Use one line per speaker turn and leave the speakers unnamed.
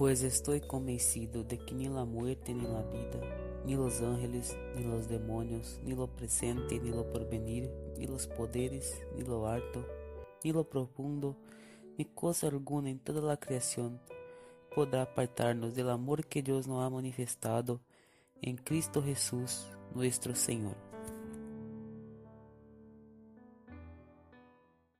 pues estoy convencido de que ni la muerte ni la vida, ni los ángeles, ni los demonios, ni lo presente, ni lo porvenir, ni los poderes, ni lo alto, ni lo profundo, ni cosa alguna en toda la creación apartar-nos do amor que Deus nos ha manifestado em Cristo Jesús, Nosso Senhor.